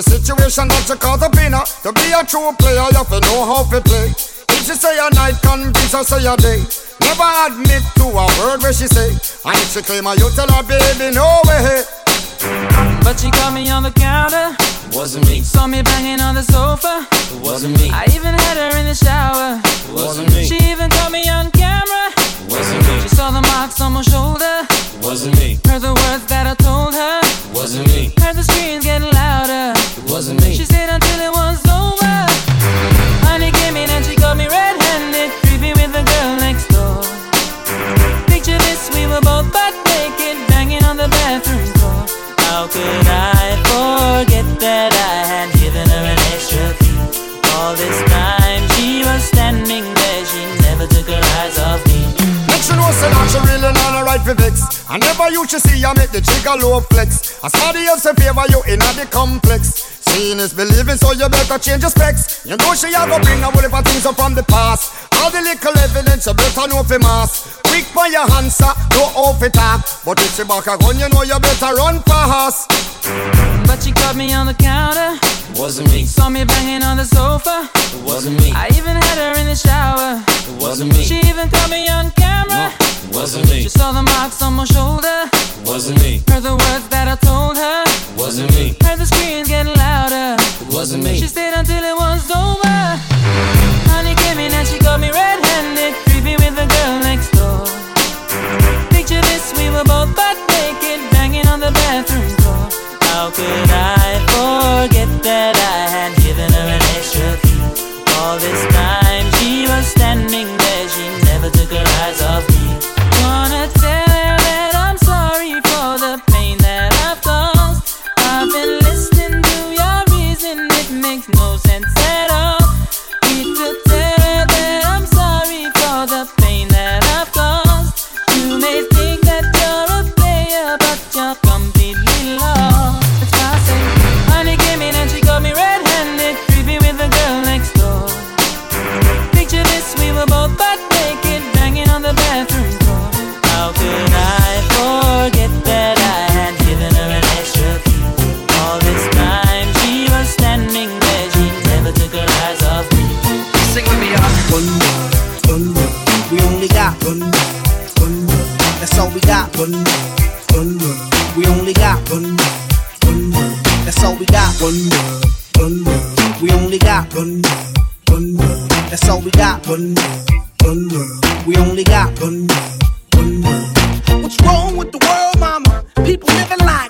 the situation that you call the winner. To be a true player, you have to know how to play. If she say a night, can be so say a day. Never admit to a word where she say. And if she claim her, you tell her, baby, no never used to see I make the trigger low flex. As somebody else in favor you in the complex. Seeing is believing, so you better change your specs. You know she a go bring a whole heap of things up from the past. All the little evidence you better know for mass. Quick for your answer, no off it talk. But if she back a gun, you know you better run fast. But she caught me on the counter. Wasn't me. Saw me banging on the sofa. It wasn't me. I even had her in the shower. It wasn't me. She even caught me on camera. No, wasn't me. She saw the marks on my shoulder. Wasn't me. Heard the words that I told her. Wasn't me. Heard the screams getting louder. Wasn't me. She stayed until it was over. Honey came in and she got me red-handed, creepy with the girl next door. Picture this, we were both One world, one world. We only got one world, one world. That's all we got. One world, one world. We only got one world, one world. That's all we got. One world, one world. We only got one world, one world. What's wrong with the world, mama? People living like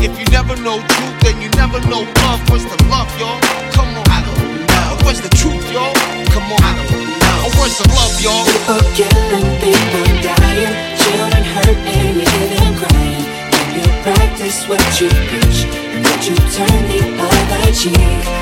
If you never know truth, then you never know love. Where's the love, y'all? Come on. I don't know. Where's the truth, y'all? Come on. I don't know. Where's the love, y'all? People killing, people dying, children hurt and you hear them crying. When you practice what you preach, and would you turn the other cheek?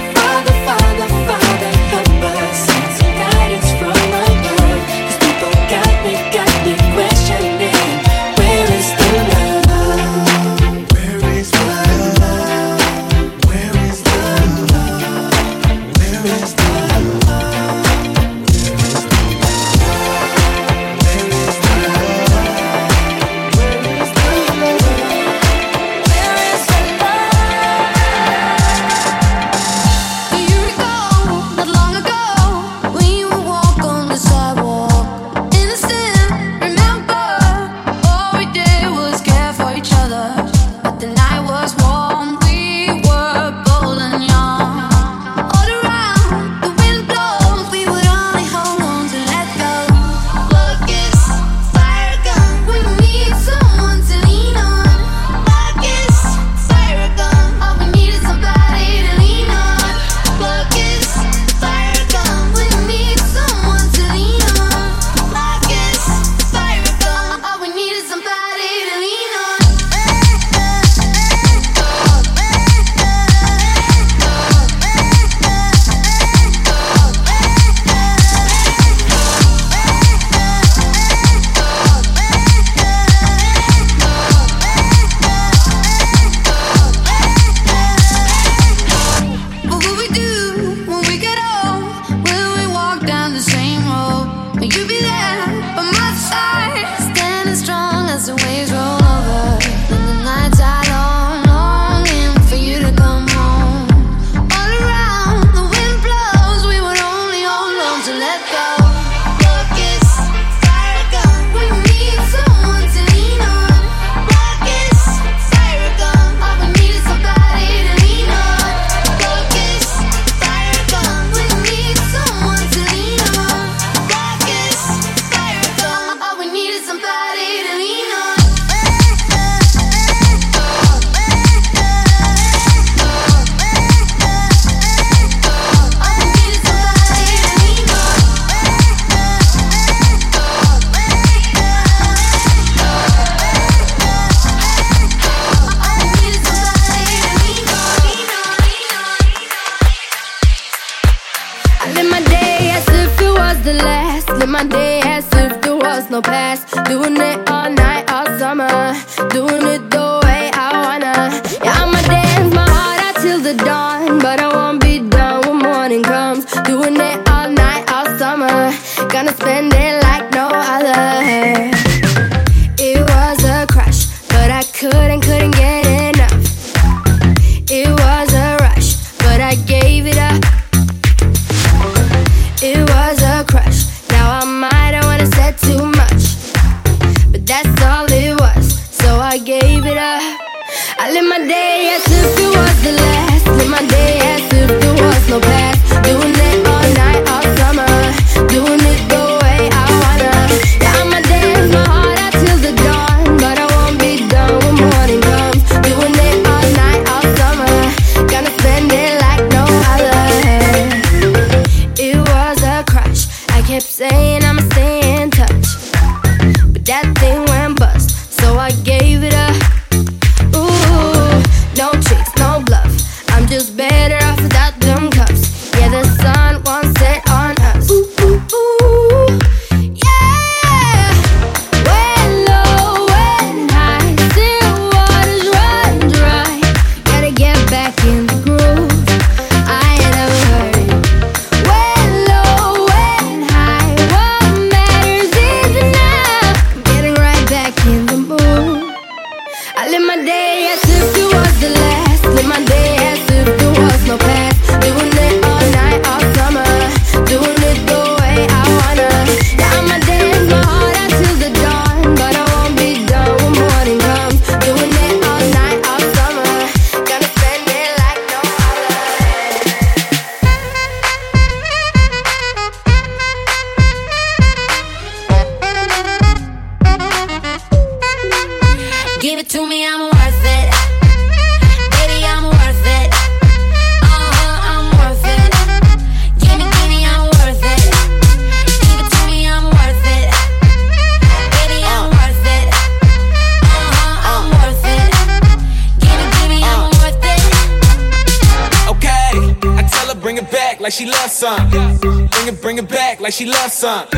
son.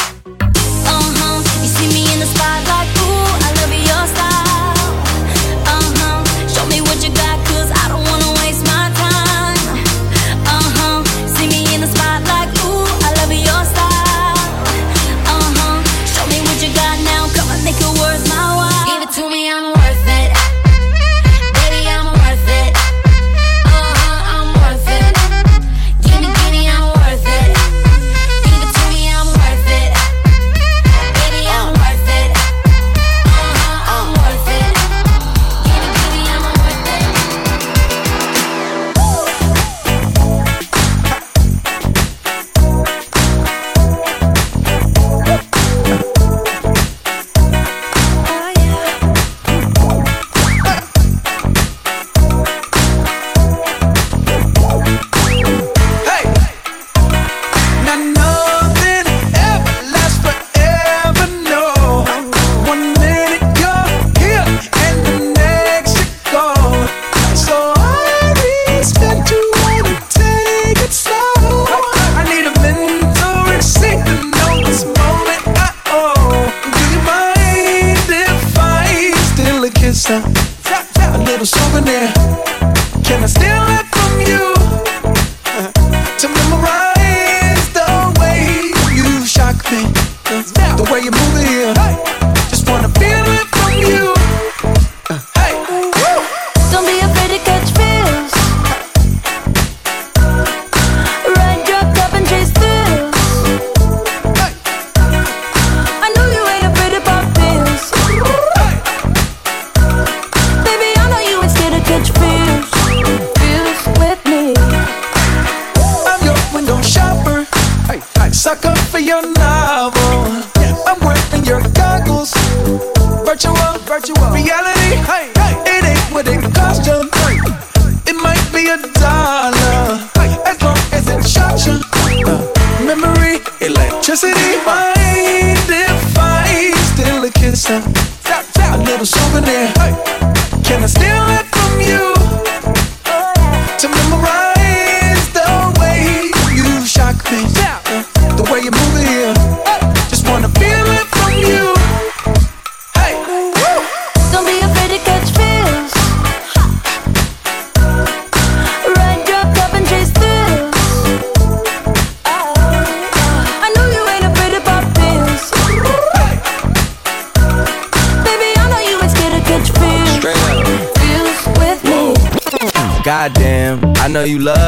Virtual reality.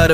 Love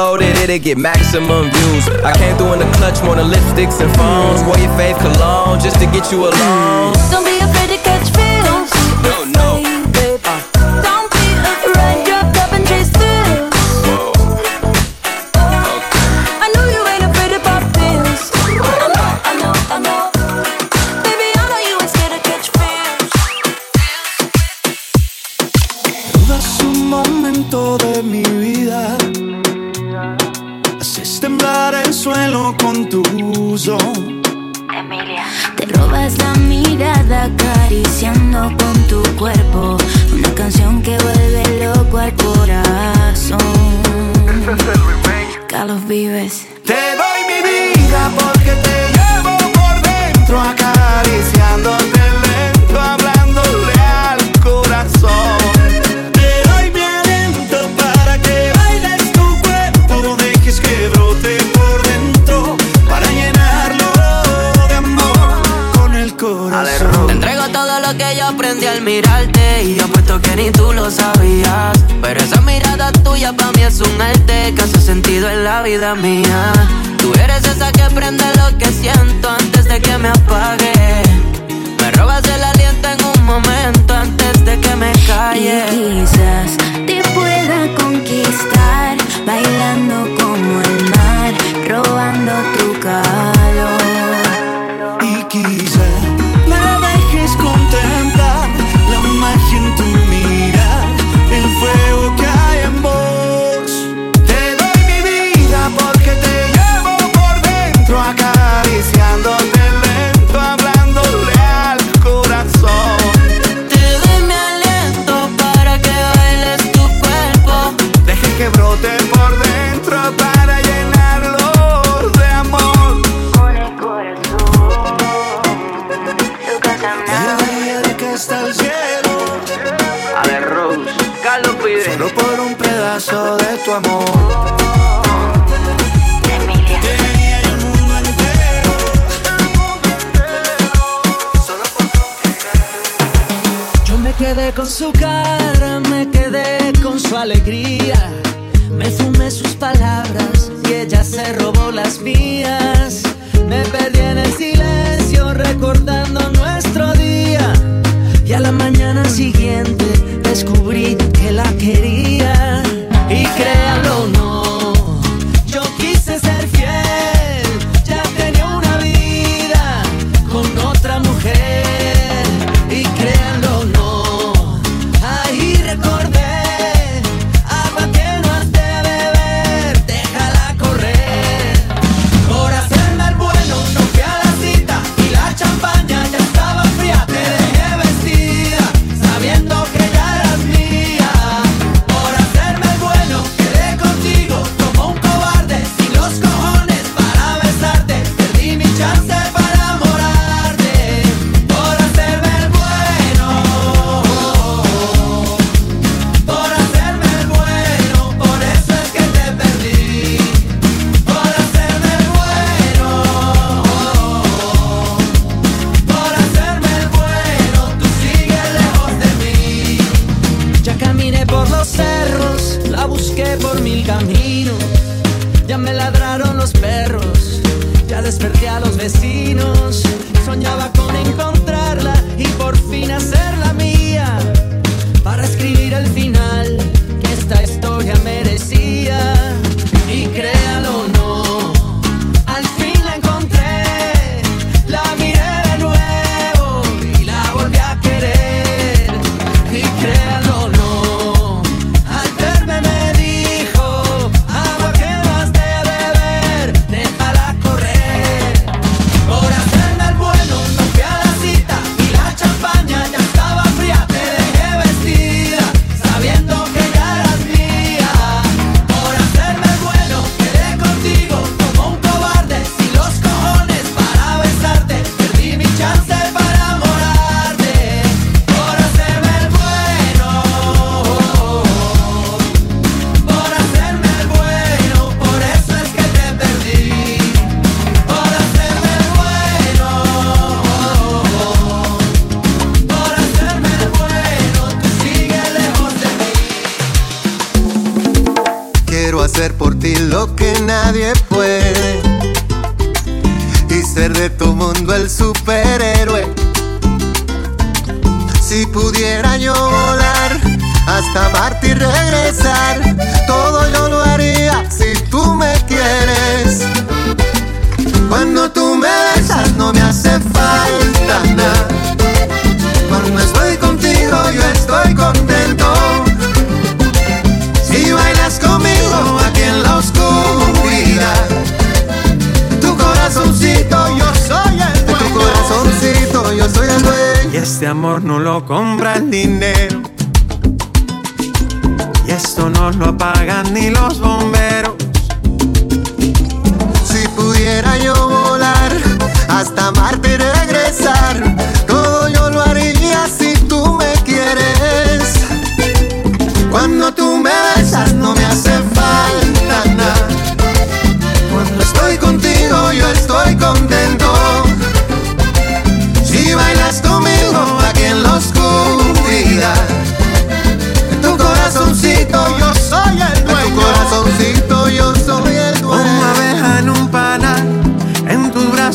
it, it'll get maximum views. I came through in the clutch more than lipsticks and phones. Wore your fave cologne just to get you alone. Don't be afraid to catch feels. No, no. Don't be afraid. Ride your cup and chase thrills. I know you ain't afraid to pop pills. I know, I know, I know. Baby, I know you ain't scared to catch feels. Dudas un momento de mi vida. Haces temblar el suelo con tu uso. Te robas la mirada acariciando con tu cuerpo. Una canción que vuelve loco al corazón. Carlos Vives Te doy mi vida porque te llevo por dentro, acariciándote ni tú lo sabías. Pero esa mirada tuya para mí es un arte Que hace sentido en la vida mía. Tú eres esa que prende lo que siento Antes de que me apague. Me robas el aliento en un momento Antes de que me calle. Y quizás te pueda conquistar Bailando como el mar Robando tu calor. Y quizá Yo me quedé con su cara, me quedé con su alegría. Me fumé sus palabras y ella se robó las mías. Hasta Marte y regresar, todo yo lo haría si tú me quieres. Cuando tú me besas no me hace falta nada. Cuando estoy contigo yo estoy contento. Si bailas conmigo aquí en la oscuridad, tu corazoncito yo soy el dueño. Tu corazoncito yo soy el dueño. Y este amor no lo compra el dinero. Esto no lo apagan ni los bomberos. Si pudiera yo volar hasta Marte regresar,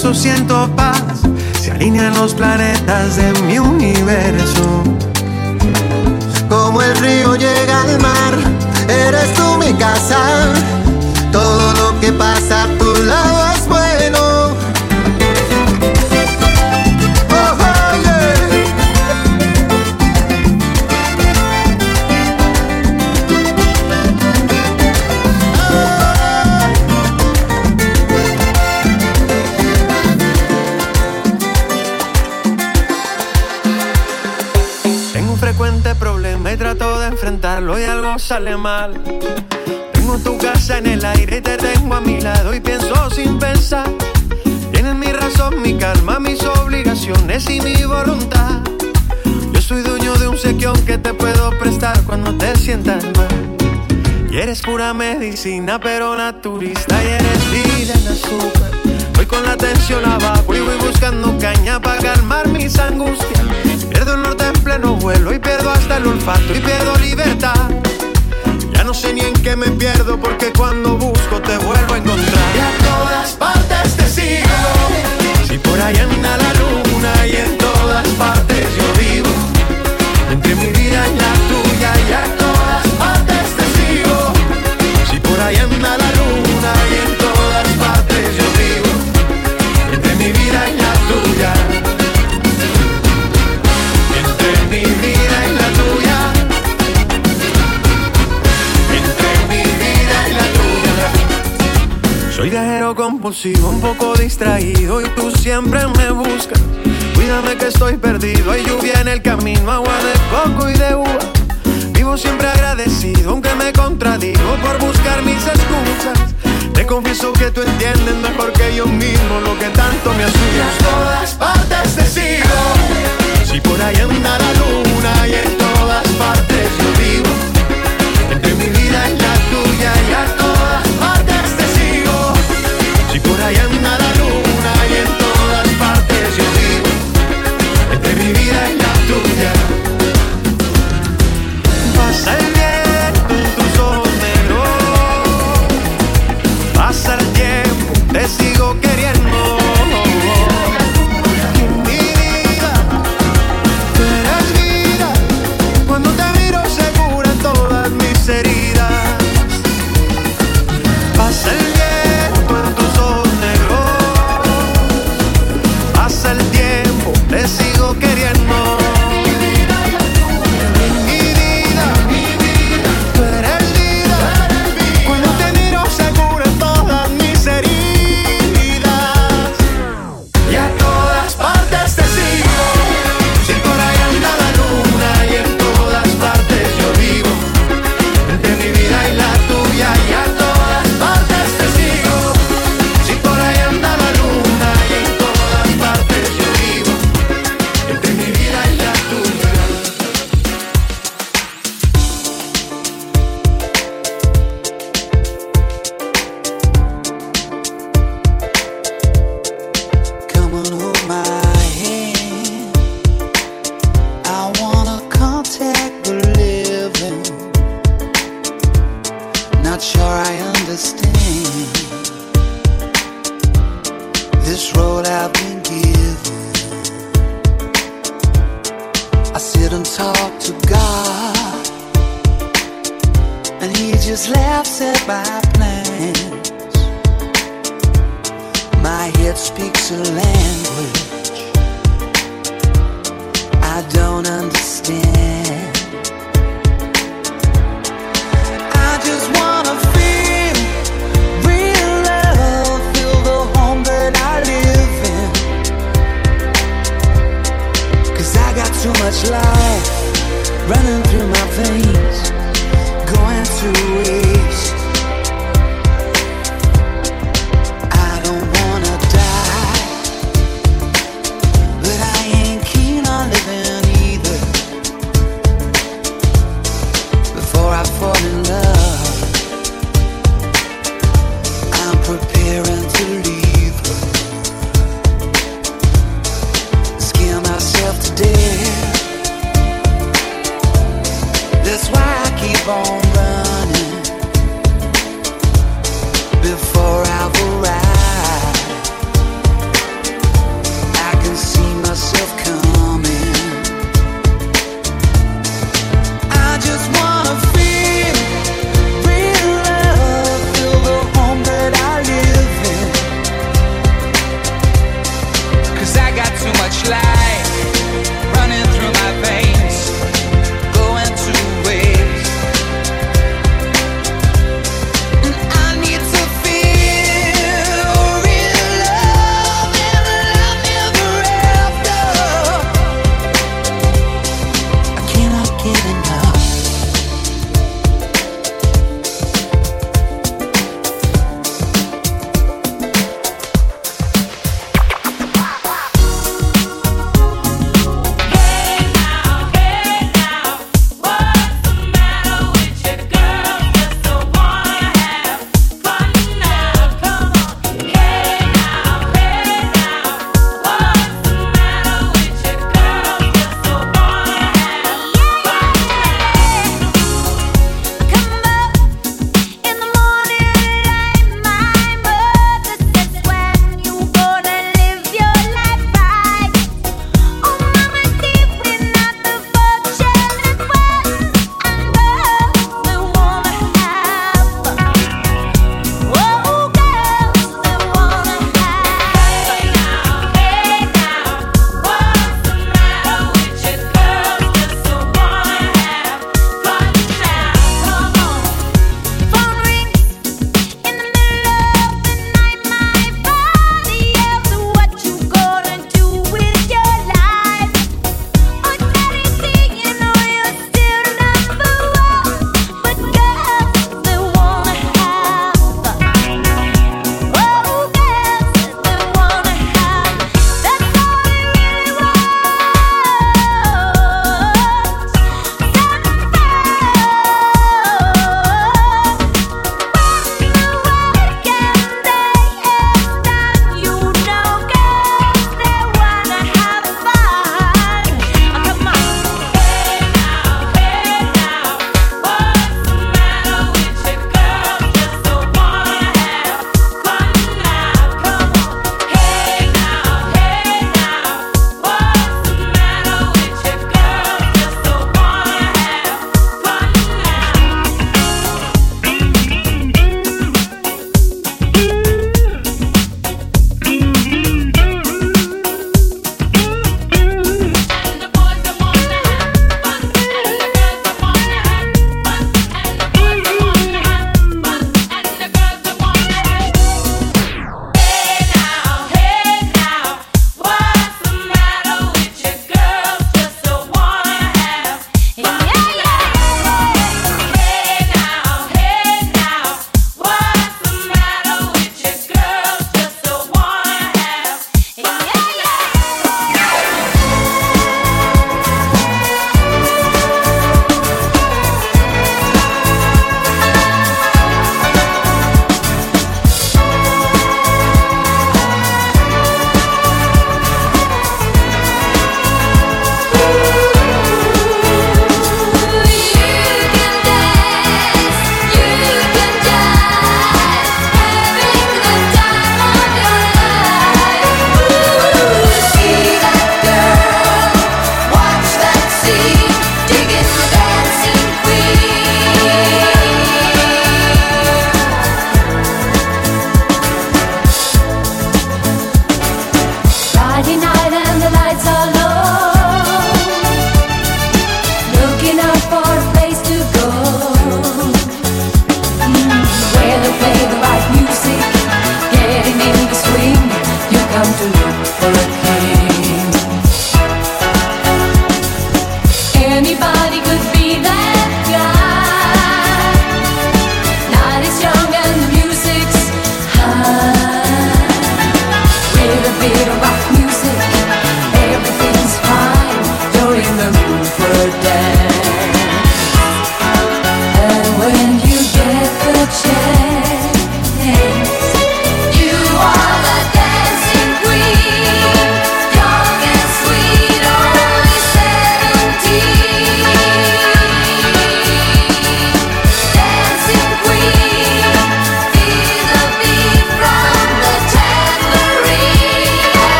siento paz. Se alinean los planetas de mi universo. Como el río llega al mar, eres tú mi casa. Todo lo que pasa de enfrentarlo y algo sale mal. Tengo tu casa en el aire y te tengo a mi lado y pienso sin pensar. Tienes mi razón, mi calma, mis obligaciones y mi voluntad. Yo soy dueño de un sequión que te puedo prestar cuando te sientas mal. Y eres pura medicina, pero naturista y eres vida en azúcar. Voy con la tensión abajo y voy buscando caña para calmar mis angustias. Pierdo el norte en pleno vuelo y pierdo hasta el olfato y pierdo libertad. Ya no sé ni en qué me pierdo porque cuando busco te vuelvo a encontrar. Y a todas partes te sigo. Si por ahí anda la luna y en todas partes yo vivo. Entre mi vida y la viajero compulsivo, un poco distraído y tú siempre me buscas. Cuídame que estoy perdido, hay lluvia en el camino, agua de coco y de uva. Vivo siempre agradecido, aunque me contradigo por buscar mis excusas. Te confieso que tú entiendes mejor que yo mismo lo que tanto me asusta. A todas partes te sigo. Si por ahí anda la luna y en todas partes yo vivo.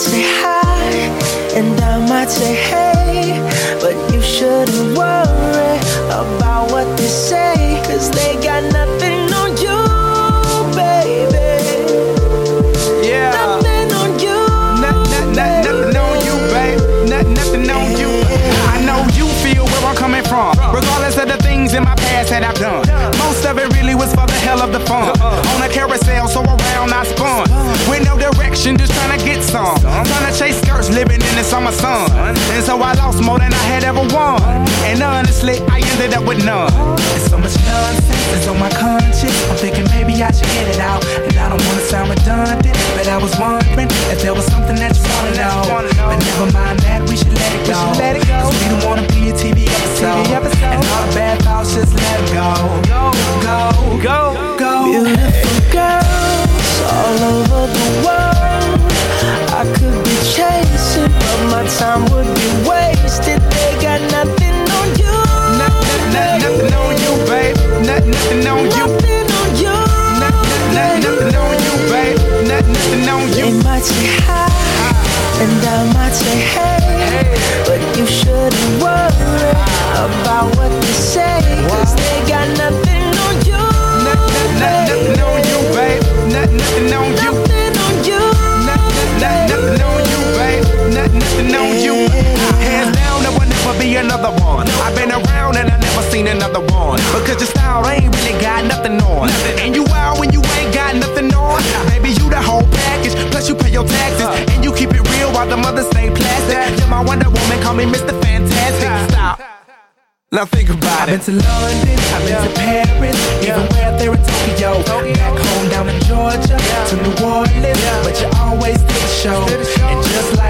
Say hi, and I might say hey, but you shouldn't worry about what they say, cause they got nothing on you, baby. Yeah. Nothing on you. Nothing, nothing on you, babe. Nothing, nothing on you. I know you feel where I'm coming from. Regardless of the things in my past that I've done. Most of it really was for the hell of the fun. On a carousel, so around I spun. With no direction, just trying to get some. Trying to chase skirts, living in the summer sun. And so I lost more than I had ever won. And honestly, I ended up with none. There's so much nonsense that's on my conscience. I'm thinking maybe I should get it out. And I don't wanna sound redundant, but I was wondering if there was something that you wanna know. But never mind that, we should let it go. so let it Cause we don't wanna be a TV episode. And all the bad thoughts, just let it go. Go, go, go, go. Beautiful girls all over the world. Chasing, but my time would be wasted. They got nothing on you. Nothing, nothing on you, babe. Nothing, nothing on you. Nothing on you. Nothing, nothing on you, babe. Nothing, nothing on you. They might say hi, and I might say hey, but you shouldn't worry about what they say, cause they got nothing on you. Nothing, nothing on you, babe. Nothing, nothing on you. Nothing on you. Nothing, nothing on you, Nothing, on you. Hands down, there will never be another one. I've been around and I never seen another one. Because your style ain't really got nothing on. And you out when you ain't got nothing on. Baby, you the whole package. Plus you pay your taxes. And you keep it real while the mothers stay plastic. You're my Wonder Woman, call me Mr. Fantastic. Stop. Now think about I've been to London, I've been to Paris, even way out there in Tokyo. Back home down in Georgia, to New Orleans, but you always did the show. And just like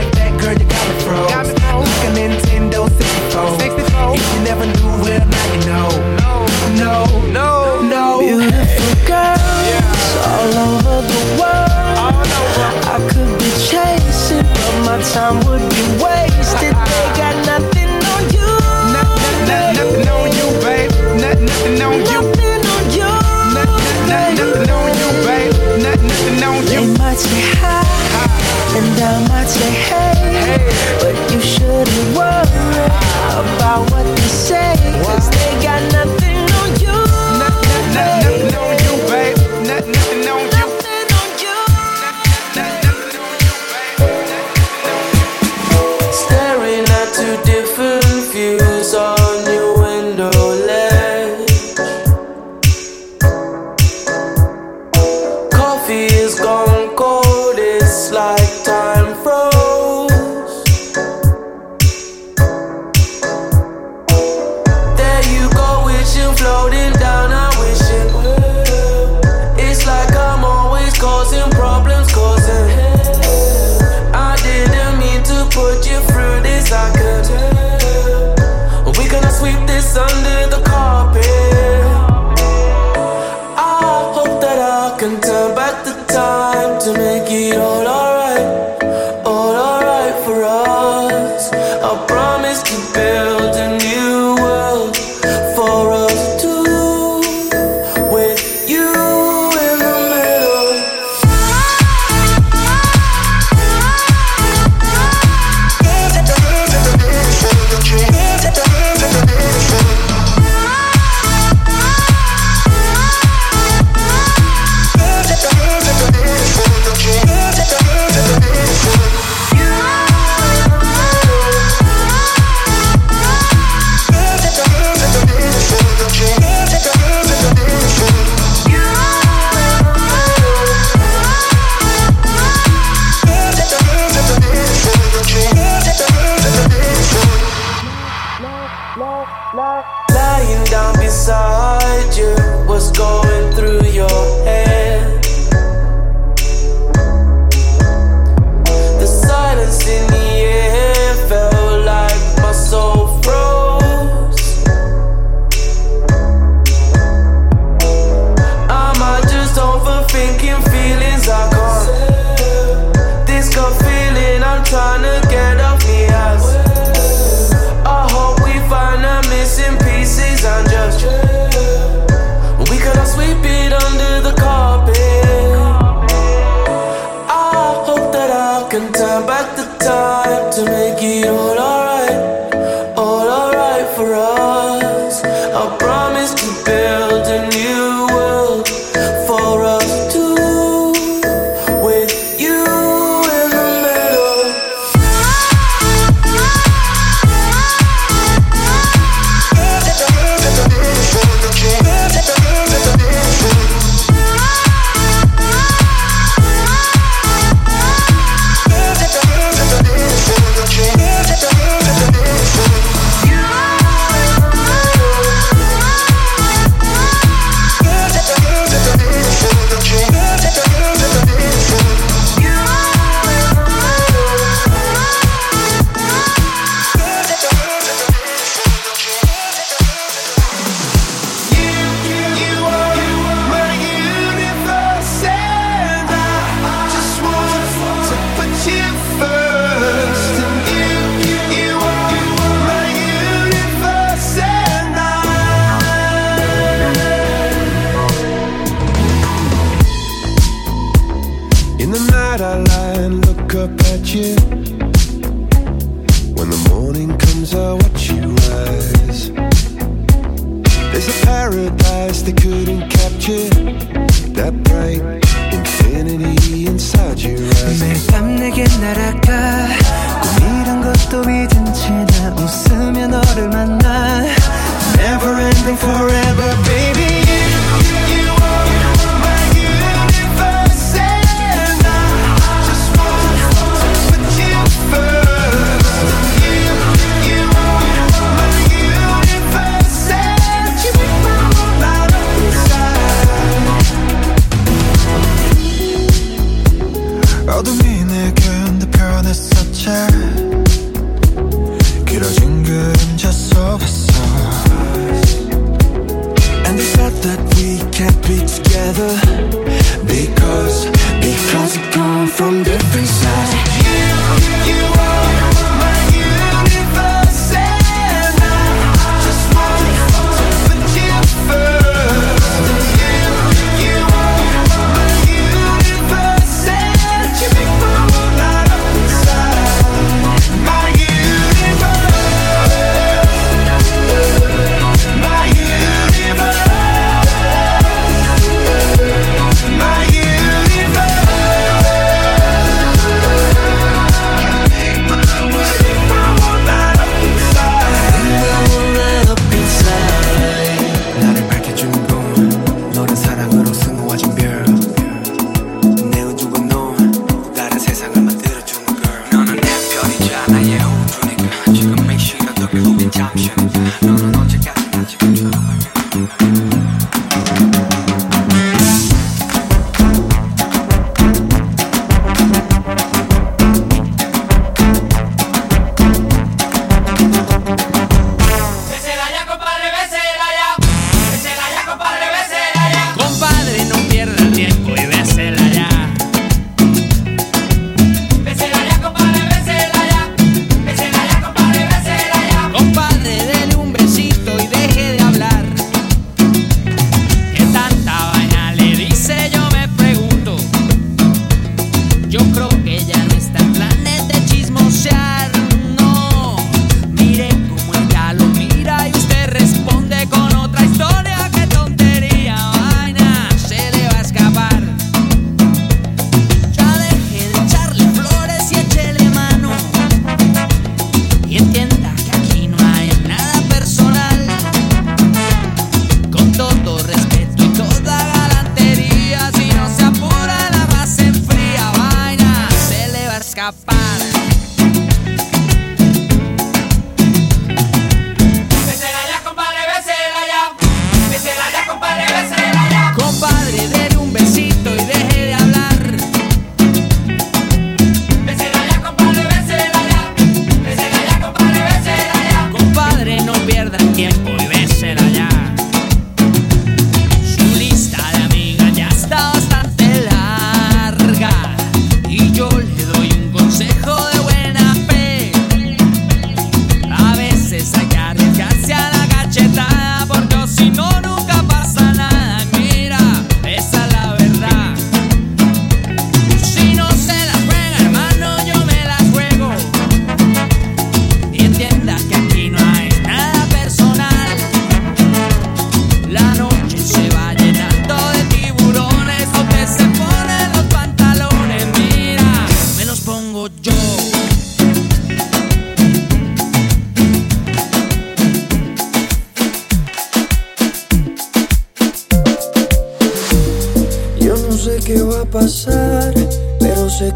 at you.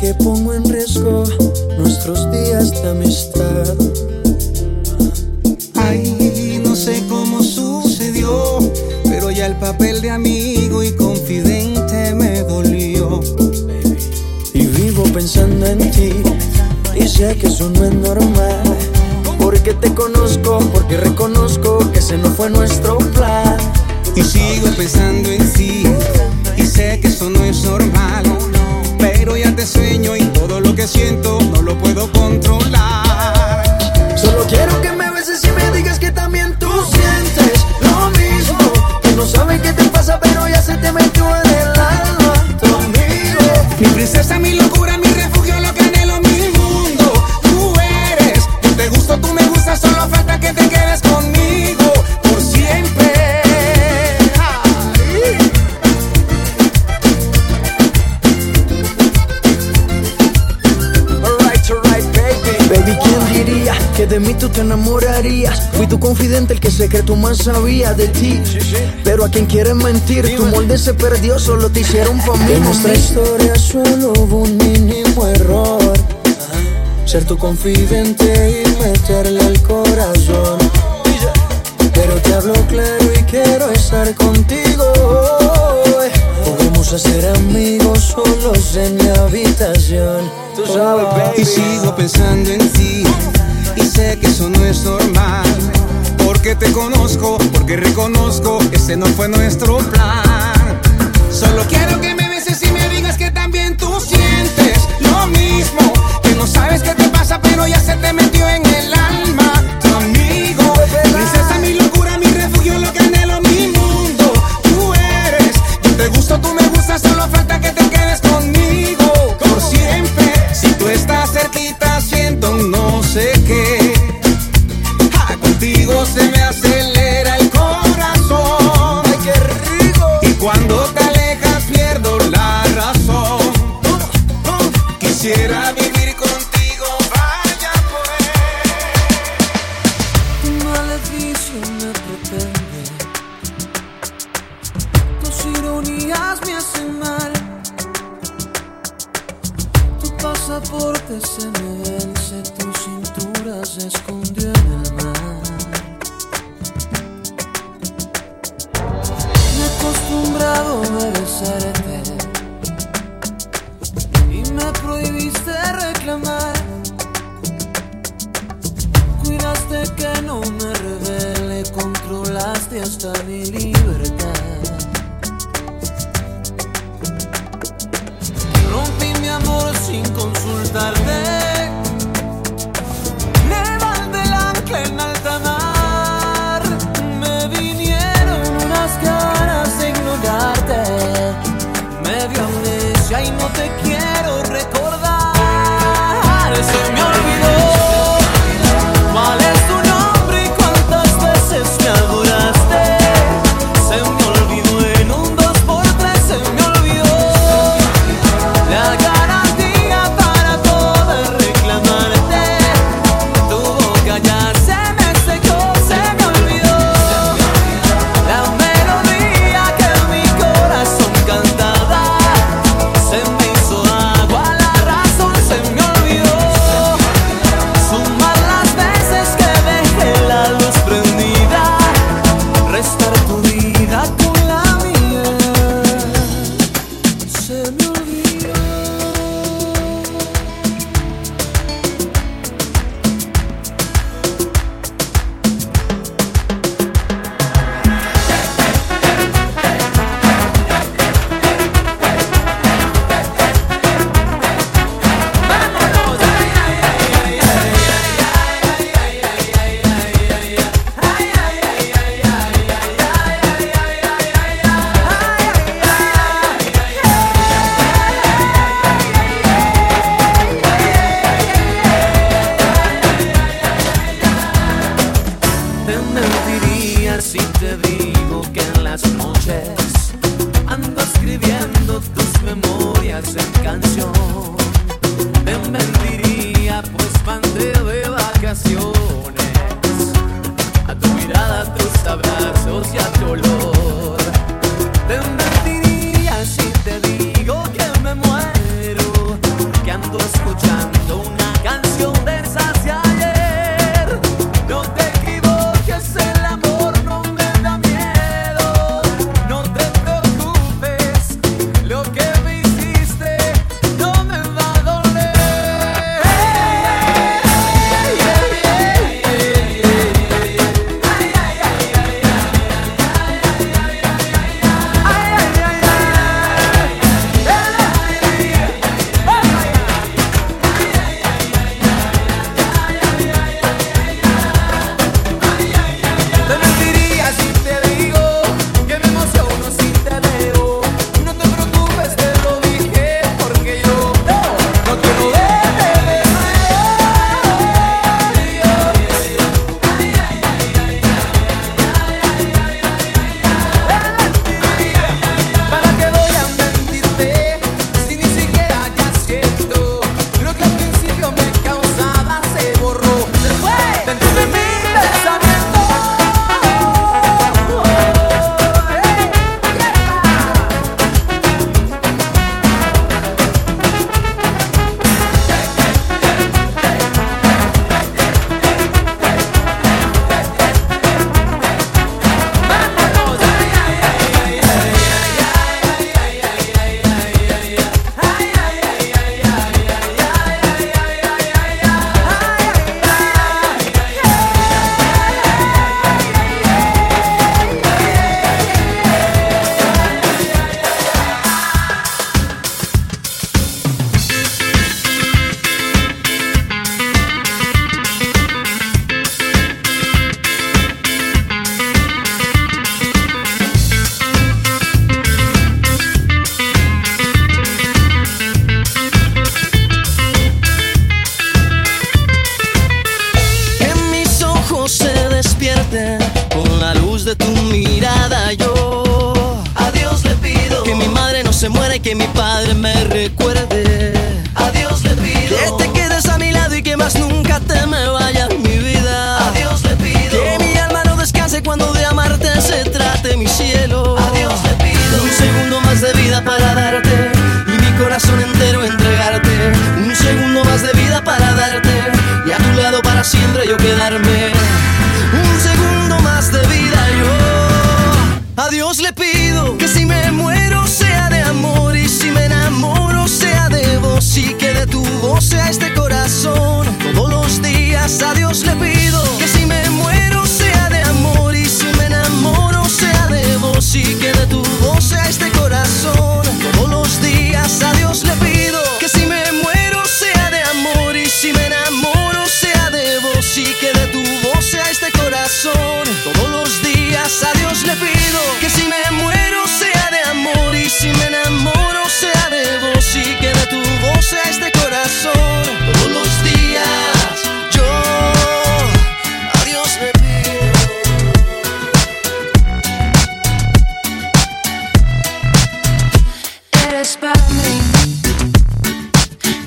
Que pongo en riesgo nuestros días de amistad. Ay, no sé cómo sucedió, pero ya el papel de amigo y confidente me dolió. Y vivo pensando en ti, y sé que eso no es normal. Porque te conozco, porque reconozco que ese no fue nuestro plan. Y sigo pensando en ti, y sé que eso no es normal. Te sueño y todo lo que siento no lo puedo controlar. Solo quiero que me beses y me digas que también tú sientes lo mismo. Que no sabes qué te secreto más sabía de ti. Pero a quien quieres mentir, tu molde se perdió, solo te hicieron mí. En nuestra historia solo hubo un mínimo error. Ser tu confidente y meterle al corazón. Pero te hablo claro y quiero estar contigo. hoy. Podemos hacer amigos solos en mi habitación. Tú sabes, baby. Y sigo pensando en ti y sé que eso no es normal. Porque te conozco, porque reconozco que ese no fue nuestro plan. Solo quiero que me beses y me digas que también tú sientes lo mismo. Que no sabes qué te pasa, pero ya se te metió en el alma. Tu amigo, princesa, mi locura, mi refugio, lo que anhelo, mi mundo. Tú eres, yo te gusto, tú me gustas, solo falta que te quedes conmigo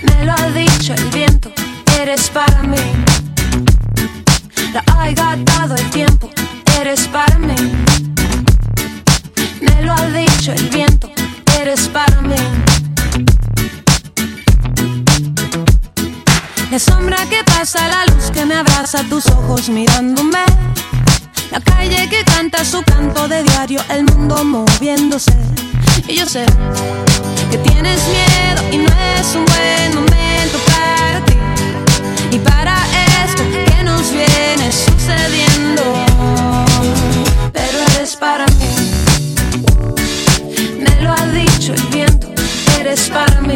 Me lo ha dicho el viento, eres para mí. Lo ha gastado el tiempo, eres para mí. Me lo ha dicho el viento, eres para mí. La sombra que pasa, la luz que me abraza, tus ojos mirándome la calle que canta su canto de diario, el mundo moviéndose. Y yo sé que tienes miedo y no es un buen momento para ti. Y para esto que nos viene sucediendo. Pero eres para mí. Me lo ha dicho el viento, eres para mí.